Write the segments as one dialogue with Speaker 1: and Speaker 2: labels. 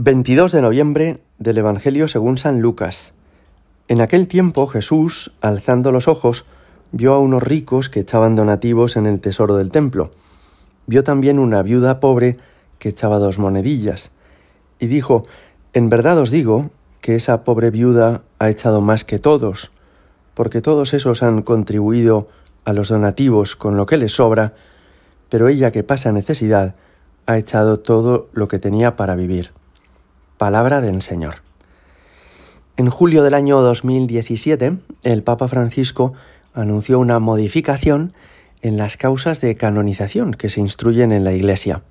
Speaker 1: 22 de noviembre del Evangelio según San Lucas. En aquel tiempo Jesús, alzando los ojos, vio a unos ricos que echaban donativos en el tesoro del templo. Vio también una viuda pobre que echaba dos monedillas. Y dijo, En verdad os digo que esa pobre viuda ha echado más que todos, porque todos esos han contribuido a los donativos con lo que les sobra, pero ella que pasa necesidad ha echado todo lo que tenía para vivir. Palabra del Señor. En julio del año 2017, el Papa Francisco anunció una modificación en las causas de canonización que se instruyen en la Iglesia.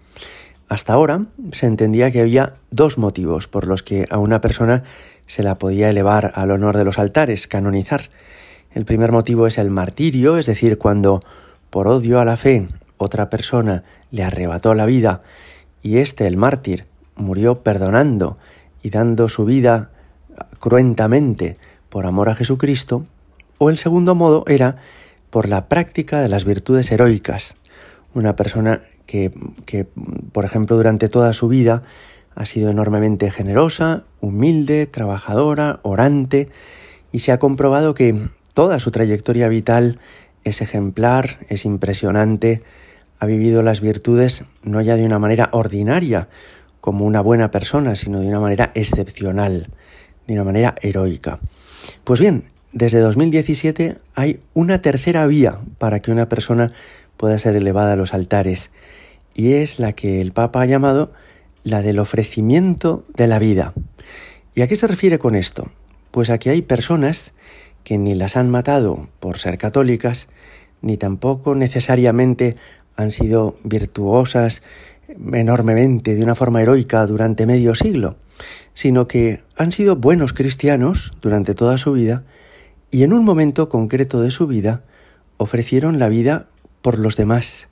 Speaker 1: Hasta ahora se entendía que había dos motivos por los que a una persona se la podía elevar al honor de los altares, canonizar. El primer motivo es el martirio, es decir, cuando por odio a la fe otra persona le arrebató la vida y éste, el mártir, murió perdonando y dando su vida cruentamente por amor a Jesucristo, o el segundo modo era por la práctica de las virtudes heroicas. Una persona que, que, por ejemplo, durante toda su vida ha sido enormemente generosa, humilde, trabajadora, orante, y se ha comprobado que toda su trayectoria vital es ejemplar, es impresionante, ha vivido las virtudes no ya de una manera ordinaria, como una buena persona, sino de una manera excepcional, de una manera heroica. Pues bien, desde 2017 hay una tercera vía para que una persona pueda ser elevada a los altares, y es la que el Papa ha llamado la del ofrecimiento de la vida. ¿Y a qué se refiere con esto? Pues a que hay personas que ni las han matado por ser católicas, ni tampoco necesariamente han sido virtuosas enormemente, de una forma heroica durante medio siglo, sino que han sido buenos cristianos durante toda su vida y en un momento concreto de su vida ofrecieron la vida por los demás,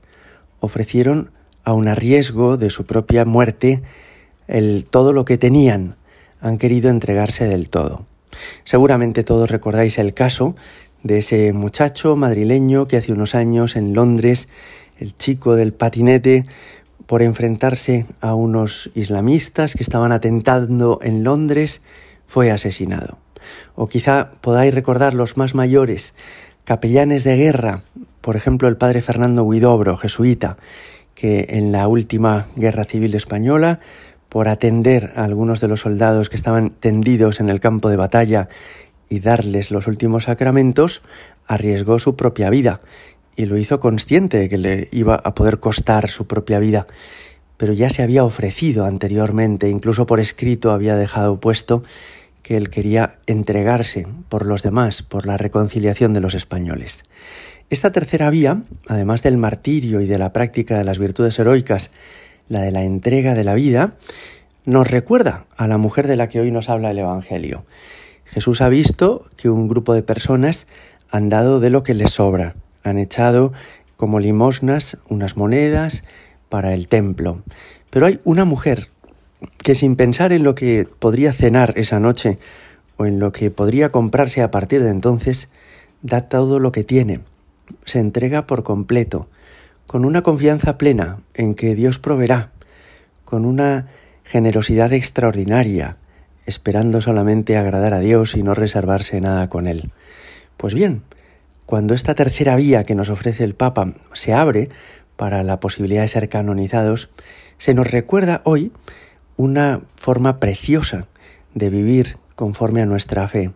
Speaker 1: ofrecieron a un riesgo de su propia muerte el todo lo que tenían, han querido entregarse del todo. Seguramente todos recordáis el caso de ese muchacho madrileño que hace unos años en Londres el chico del patinete por enfrentarse a unos islamistas que estaban atentando en Londres, fue asesinado. O quizá podáis recordar los más mayores, capellanes de guerra, por ejemplo el padre Fernando Huidobro, jesuita, que en la última guerra civil española, por atender a algunos de los soldados que estaban tendidos en el campo de batalla y darles los últimos sacramentos, arriesgó su propia vida y lo hizo consciente de que le iba a poder costar su propia vida, pero ya se había ofrecido anteriormente, incluso por escrito había dejado puesto que él quería entregarse por los demás, por la reconciliación de los españoles. Esta tercera vía, además del martirio y de la práctica de las virtudes heroicas, la de la entrega de la vida, nos recuerda a la mujer de la que hoy nos habla el Evangelio. Jesús ha visto que un grupo de personas han dado de lo que les sobra, han echado como limosnas unas monedas para el templo. Pero hay una mujer que sin pensar en lo que podría cenar esa noche o en lo que podría comprarse a partir de entonces, da todo lo que tiene, se entrega por completo, con una confianza plena en que Dios proveerá, con una generosidad extraordinaria, esperando solamente agradar a Dios y no reservarse nada con Él. Pues bien, cuando esta tercera vía que nos ofrece el Papa se abre para la posibilidad de ser canonizados, se nos recuerda hoy una forma preciosa de vivir conforme a nuestra fe,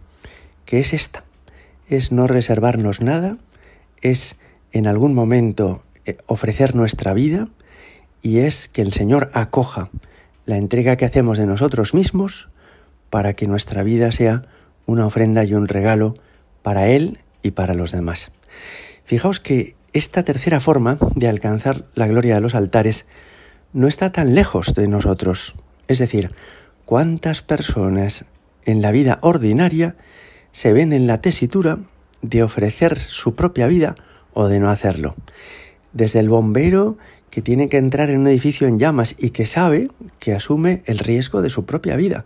Speaker 1: que es esta, es no reservarnos nada, es en algún momento eh, ofrecer nuestra vida y es que el Señor acoja la entrega que hacemos de nosotros mismos para que nuestra vida sea una ofrenda y un regalo para Él y para los demás. Fijaos que esta tercera forma de alcanzar la gloria de los altares no está tan lejos de nosotros. Es decir, cuántas personas en la vida ordinaria se ven en la tesitura de ofrecer su propia vida o de no hacerlo. Desde el bombero que tiene que entrar en un edificio en llamas y que sabe que asume el riesgo de su propia vida,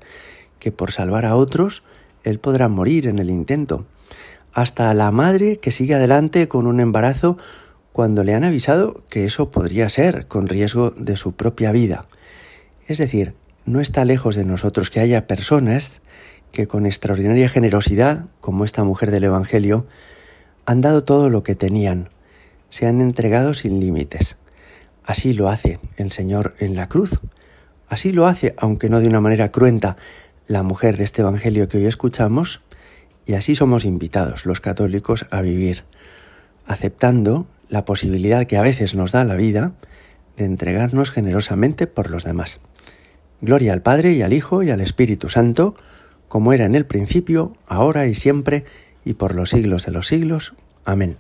Speaker 1: que por salvar a otros él podrá morir en el intento hasta la madre que sigue adelante con un embarazo cuando le han avisado que eso podría ser con riesgo de su propia vida. Es decir, no está lejos de nosotros que haya personas que con extraordinaria generosidad, como esta mujer del Evangelio, han dado todo lo que tenían, se han entregado sin límites. Así lo hace el Señor en la cruz. Así lo hace, aunque no de una manera cruenta, la mujer de este Evangelio que hoy escuchamos, y así somos invitados los católicos a vivir, aceptando la posibilidad que a veces nos da la vida de entregarnos generosamente por los demás. Gloria al Padre y al Hijo y al Espíritu Santo, como era en el principio, ahora y siempre, y por los siglos de los siglos. Amén.